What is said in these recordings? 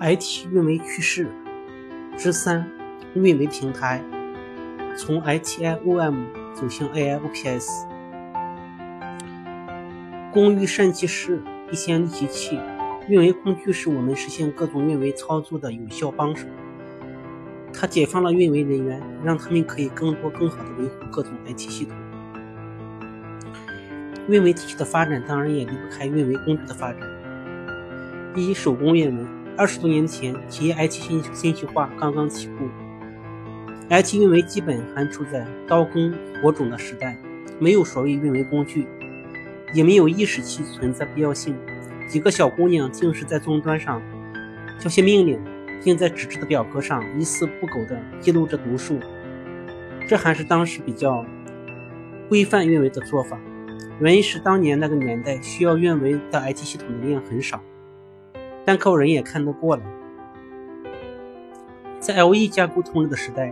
IT 运维趋势之三：运维平台从 ITIOM 走向 AIOPS。工欲善其事，必先利其器。运维工具是我们实现各种运维操作的有效帮手。它解放了运维人员，让他们可以更多、更好的维护各种 IT 系统。运维体系的发展当然也离不开运维工具的发展。一、手工运维。二十多年前，企业 IT 信信息化刚刚起步，IT 运维基本还处在刀耕火种的时代，没有所谓运维工具，也没有意识其存在必要性。几个小姑娘竟是在终端上交些命令，并在纸质的表格上一丝不苟地记录着读数，这还是当时比较规范运维的做法。原因是当年那个年代需要运维的 IT 系统的量很少。但靠人也看得过了。在 LE 架构统治的时代，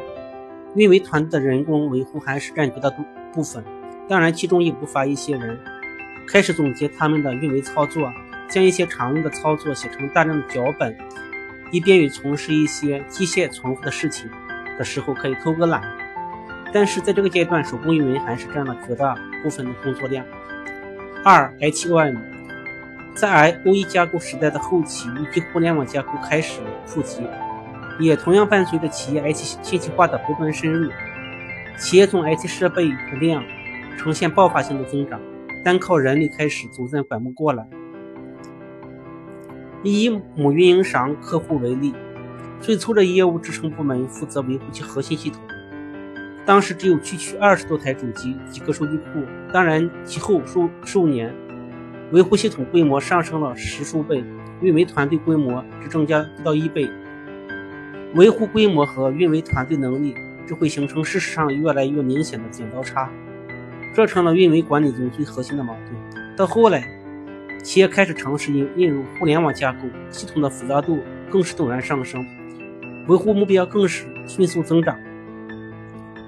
运维团队的人工维护还是占绝大部分。当然，其中也不乏一些人开始总结他们的运维操作，将一些常用的操作写成大量的脚本，以便于从事一些机械重复的事情的时候可以偷个懒。但是在这个阶段，手工运维还是占了绝大部分的工作量。二 HOM。在 IOE 架构时代的后期，以及互联网架构开始普及，也同样伴随着企业 IT 信息化的不断深入，企业从 IT 设备的量呈现爆发性的增长，单靠人力开始逐渐管不过来。以母运营商客户为例，最初的业务支撑部门负责维护其核心系统，当时只有区区二十多台主机，几个数据库。当然，其后数数年。维护系统规模上升了十数倍，运维团队规模只增加不到一倍。维护规模和运维团队能力只会形成事实上越来越明显的剪刀差，这成了运维管理中最核心的矛盾。到后来，企业开始尝试引引入互联网架构，系统的复杂度更是陡然上升，维护目标更是迅速增长。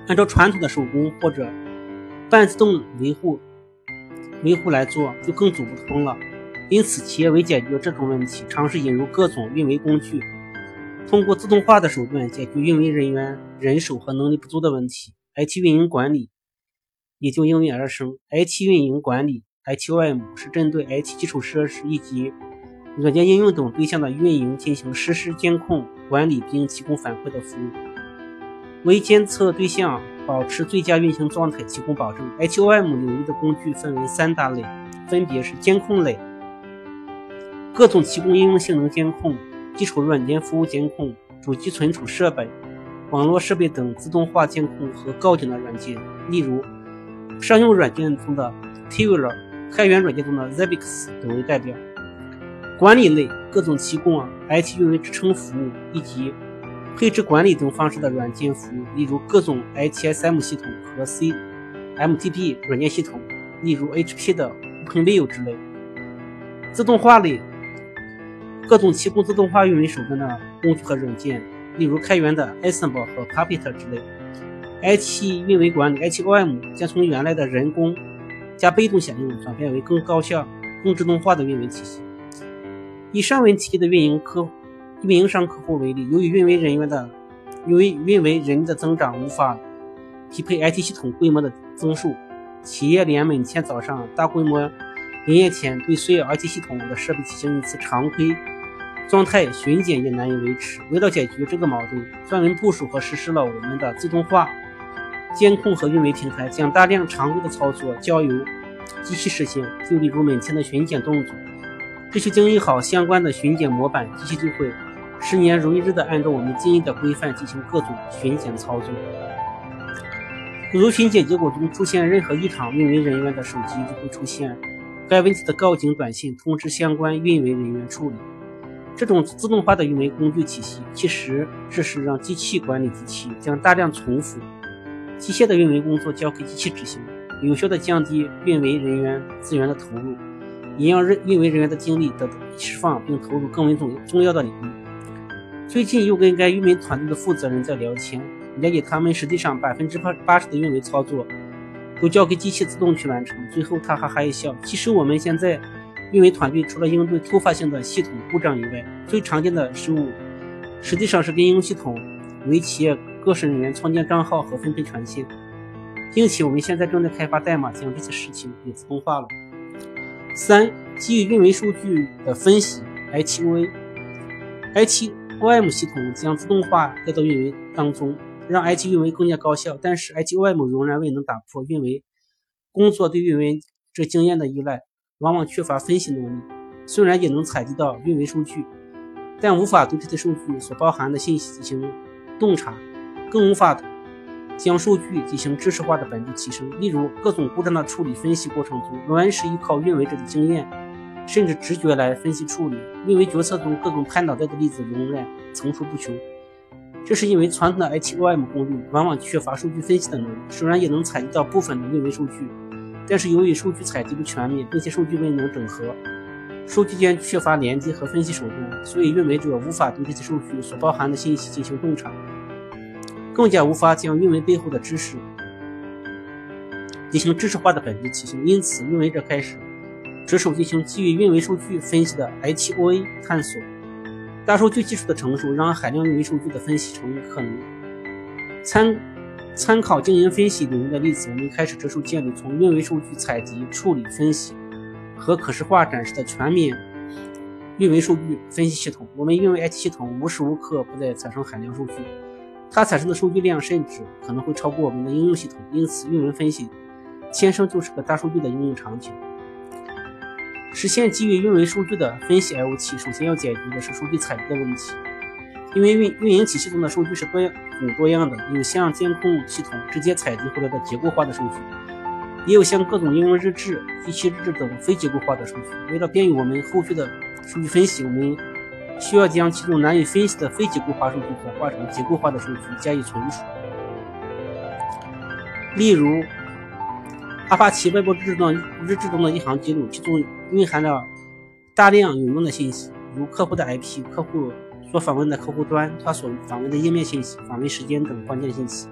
按照传统的手工或者半自动维护。维护来做就更走不通了，因此企业为解决这种问题，尝试引入各种运维工具，通过自动化的手段解决运维人员人手和能力不足的问题。IT 运营管理也就应运而生。IT 运营管理 （ITOM） 是针对 IT 基础设施以及软件应用等对象的运营进行实时监控管理并提供反馈的服务，为监测对象。保持最佳运行状态提供保证。HOM 领域的工具分为三大类，分别是监控类，各种提供应用性能监控、基础软件服务监控、主机存储设备、网络设备等自动化监控和告警的软件，例如商用软件中的 Tvler、开源软件中的 Zabbix 等为代表。管理类，各种提供 IT 运维支撑服务以及配置管理等方式的软件服务，例如各种 ITSM 系统和 CMDP 软件系统，例如 HP 的 OpenView 之类。自动化类，各种提供自动化运维手段的工具和软件，例如开源的 Ansible 和 Puppet 之类。IT 运维管理 （ITOM） 将从原来的人工加被动响应转变为更高效、更自动化的运维体系。以上问题的运营客。运营商客户为例，由于运维人员的由于运维人的增长无法匹配 IT 系统规模的增速，企业连每天早上大规模营业前对所有 IT 系统的设备进行一次常规状态巡检也难以维持。为了解决这个矛盾，专门部署和实施了我们的自动化监控和运维平台，将大量常规的操作交由机器实现。就例如每天的巡检动作，只需经营好相关的巡检模板，机器就会。十年如一日的按照我们经营的规范进行各种巡检操作。如巡检结果中出现任何异常，运维人员的手机就会出现该问题的告警短信，通知相关运维人员处理。这种自动化的运维工具体系，其实这是让机器管理机器，将大量重复机械的运维工作交给机器执行，有效的降低运维人员资源的投入，也让运运维人员的精力得到释放，并投入更为重重要的领域。最近又跟该运维团队的负责人在聊天，了解他们实际上百分之八八十的运维操作都交给机器自动去完成。最后他哈哈一笑，其实我们现在运维团队除了应对突发性的系统故障以外，最常见的失误实际上是给应用系统为企业各省人员创建账号和分配权限，并且我们现在正在开发代码将这些事情给自动化了。三、基于运维数据的分析 OM 系统将自动化带到运维当中，让 IT 运维更加高效。但是，IT OM 仍然未能打破运维工作对运维这经验的依赖，往往缺乏分析能力。虽然也能采集到运维数据，但无法对这些数据所包含的信息进行洞察，更无法。将数据进行知识化的本质提升，例如各种故障的处理分析过程中，仍然是依靠运维者的经验，甚至直觉来分析处理。运维决策中各种拍脑袋的例子仍然层出不穷。这是因为传统的 I7OM 工具往往缺乏数据分析的能力，虽然也能采集到部分的运维数据，但是由于数据采集不全面，并且数据未能整合，数据间缺乏连接和分析手段，所以运维者无法对这些数据所包含的信息进行洞察。更加无法将运维背后的知识进行知识化的本质提升，因此运维者开始着手进行基于运维数据分析的 ITOA 探索。大数据技术的成熟让海量运维数据的分析成为可能。参参考经营分析领域的例子，我们开始着手建立从运维数据采集、处理、分析和可视化展示的全面运维数据分析系统。我们运维 IT 系统无时无刻不在产生海量数据。它产生的数据量甚至可能会超过我们的应用系统，因此运维分析天生就是个大数据的应用场景。实现基于运维数据的分析 IoT，首先要解决的是数据采集的问题。因为运运营体系中的数据是多样、很多样的，有像监控系统直接采集回来的结构化的数据，也有像各种应用日志、机器日志等非结构化的数据。为了便于我们后续的数据分析，我们需要将其中难以分析的非结构化数据转化成结构化的数据加以存储。例如，阿帕奇外部日志中日志中的一行记录，其中蕴含了大量有用的信息，如客户的 IP、客户所访问的客户端、他所访问的页面信息、访问时间等关键信息。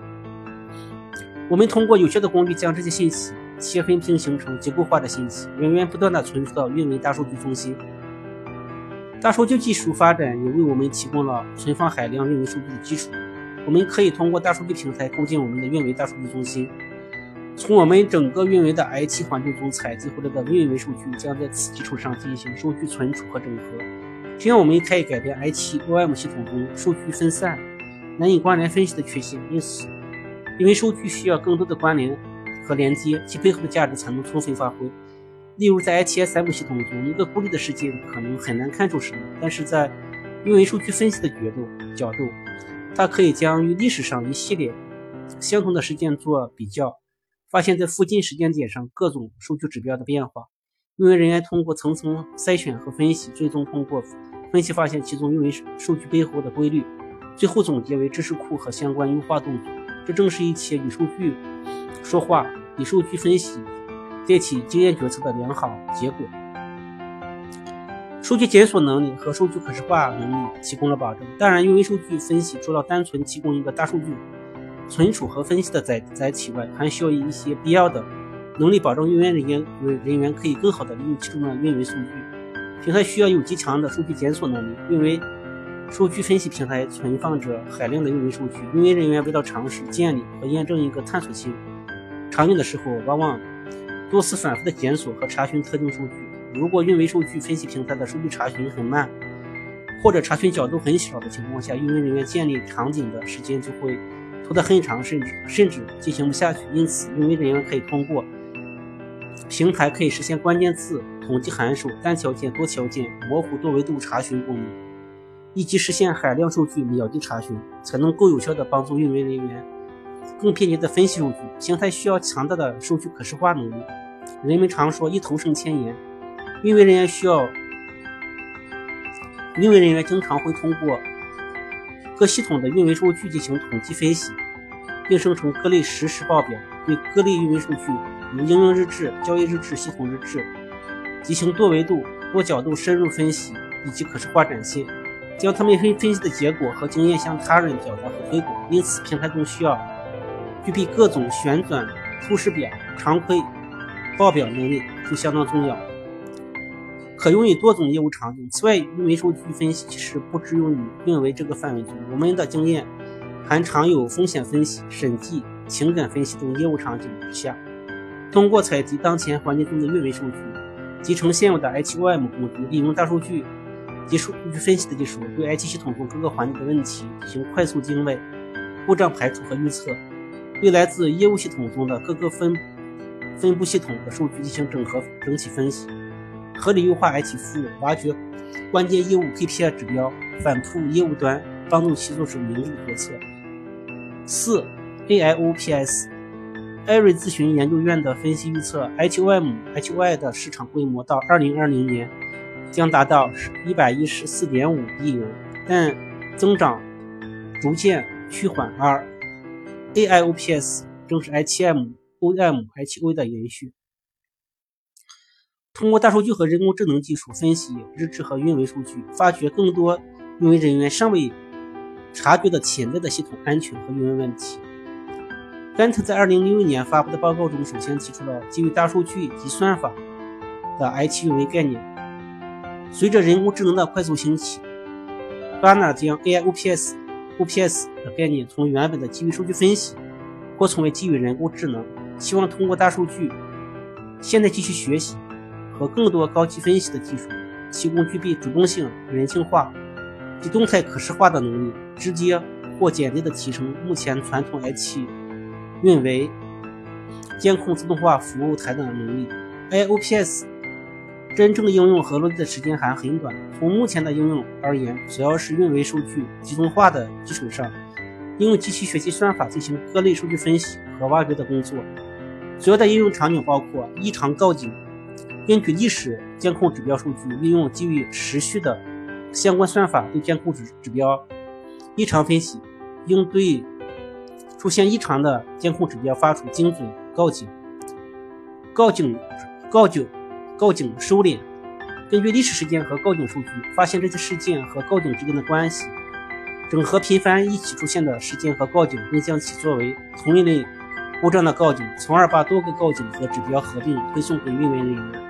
我们通过有效的工具将这些信息切分并形成结构化的信息，源源不断的存储到运维大数据中心。大数据技术发展也为我们提供了存放海量运维数据的基础。我们可以通过大数据平台构建我们的运维大数据中心，从我们整个运维的 IT 环境中采集回来的运维数据，将在此基础上进行数据存储和整合。这样我们可以改变 I7OM 系统中数据分散、难以关联分析的缺陷。因此，因为数据需要更多的关联和连接，其背后的价值才能充分发挥。例如，在 ITSM 系统中，一个孤立的事件可能很难看出什么，但是在运维数据分析的角度角度，它可以将与历史上一系列相同的事件做比较，发现在附近时间点上各种数据指标的变化。运维人员通过层层筛选和分析，最终通过分析发现其中运维数据背后的规律，最后总结为知识库和相关优化动作。这正是一切与数据说话、以数据分析。代替经验决策的良好结果。数据检索能力和数据可视化能力提供了保证。当然，运维数据分析除了单纯提供一个大数据存储和分析的载载体外，还需要一些必要的能力，保证运维人员人员可以更好的利用其中的运维数据。平台需要有极强的数据检索能力。运维数据分析平台存放着海量的运维数据，运维人员为了尝试建立和验证一个探索性场景的时候，往往多次反复的检索和查询特定数据。如果运维数据分析平台的数据查询很慢，或者查询角度很小的情况下，运维人员建立场景的时间就会拖得很长，甚至甚至进行不下去。因此，运维人员可以通过平台可以实现关键字、统计函数、单条件、多条件、模糊多维度查询功能，以及实现海量数据秒级查询，才能够有效的帮助运维人员。更便捷的分析数据，平台需要强大的数据可视化能力。人们常说“一头胜千言”，运维人员需要，运维人员经常会通过各系统的运维数据进行统计分析，并生成各类实时报表，对各类运维数据，如应用日志、交易日志、系统日志，进行多维度、多角度深入分析以及可视化展现，将他们分分析的结果和经验向他人表达和推广。因此，平台中需要。具备各种旋转透视表、常规报表能力就相当重要。可用于多种业务场景。此外，运维数据分析其实不只用于运维这个范围中，我们的经验还常有风险分析、审计、情感分析等业务场景之下。通过采集当前环境中的运维数据，集成现有的 HOM 工具，利用大数据及数据分析的技术，对 IT 系统中各个环节的问题进行快速定位、故障排除和预测，对来自业务系统中的各个分分布系统的数据进行整合整体分析，合理优化 IT 服务，挖掘关键业务 KPI 指标，反哺业务端，帮助其做出明智决策。四 AIOPS。艾瑞咨询研究院的分析预测，HOM、HOI 的市场规模到2020年将达到114.5亿元，但增长逐渐趋缓。而 AIOPS 正是 hmomho 的延续。通过大数据和人工智能技术分析日志和运维数据，发掘更多运维人员尚未察觉的潜在的系统安全和运维问题。甘特在2006年发布的报告中，首先提出了基于大数据及算法的 IT 运维概念。随着人工智能的快速兴起，巴纳将 AIOPS、OPS 的概念从原本的基于数据分析扩充为基于人工智能，希望通过大数据、现代机器学习和更多高级分析的技术，提供具备主动性、人性化及动态可视化的能力，直接或间接的提升目前传统 IT。运维、监控自动化服务台的能力，AIOPS 真正应用和落地的时间还很短。从目前的应用而言，主要是运维数据集中化的基础上，应用机器学习算法进行各类数据分析和挖掘的工作。主要的应用场景包括异常告警，根据历史监控指标数据，利用基于时序的相关算法对监控指指标异常分析，应对。出现异常的监控指标，发出精准告警、告警、告警、告警收敛。根据历史事件和告警数据，发现这些事件和告警之间的关系，整合频繁一起出现的事件和告警，并将其作为同一类故障的告警，从而把多个告警和指标合并推送给运维人员，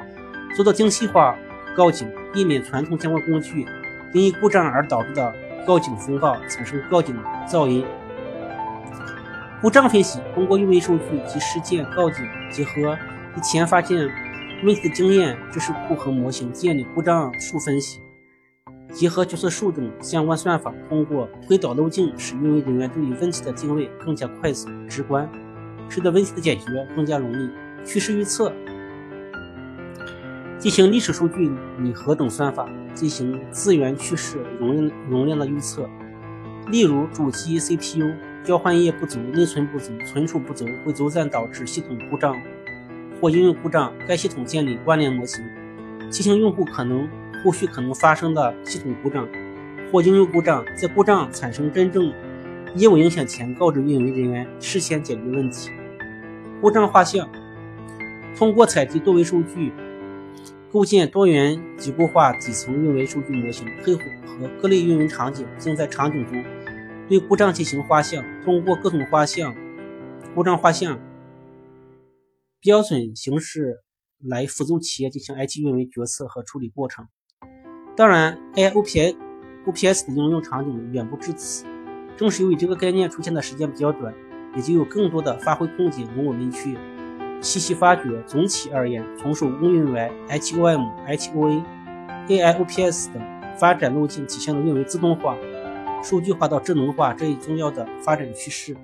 做到精细化告警，避免传统相关工具因故障而导致的告警风暴产生告警噪音。故障分析通过运维数据及事件告警，结合以前发现问题的经验知识库和模型，建立故障数分析，结合决策树等相关算法，通过推导路径，使运维人员对于问题的定位更加快速直观，使得问题的解决更加容易。趋势预测，进行历史数据拟合等算法，进行资源趋势容量容量的预测，例如主机 CPU。交换页不足、内存不足、存储不足会逐渐导致系统故障或应用故障。该系统建立关联模型，提醒用户可能后续可能发生的系统故障或应用故障，在故障产生真正业务影响前告知运维人员，事先解决问题。故障画像通过采集多维数据，构建多元结构化底层运维数据模型，配合和各类运维场景，并在场景中。对故障进行画像，通过各种画像、故障画像标准形式来辅助企业进行 IT 运维决策和处理过程。当然，AIOPS OPS 的应用场景远不止此。正是由于这个概念出现的时间比较短，也就有更多的发挥空间供我们去细细发掘。总体而言，从手工运维、HOM、HOA、AIOPS 等发展路径体现了运维自动化。数据化到智能化这一重要的发展趋势。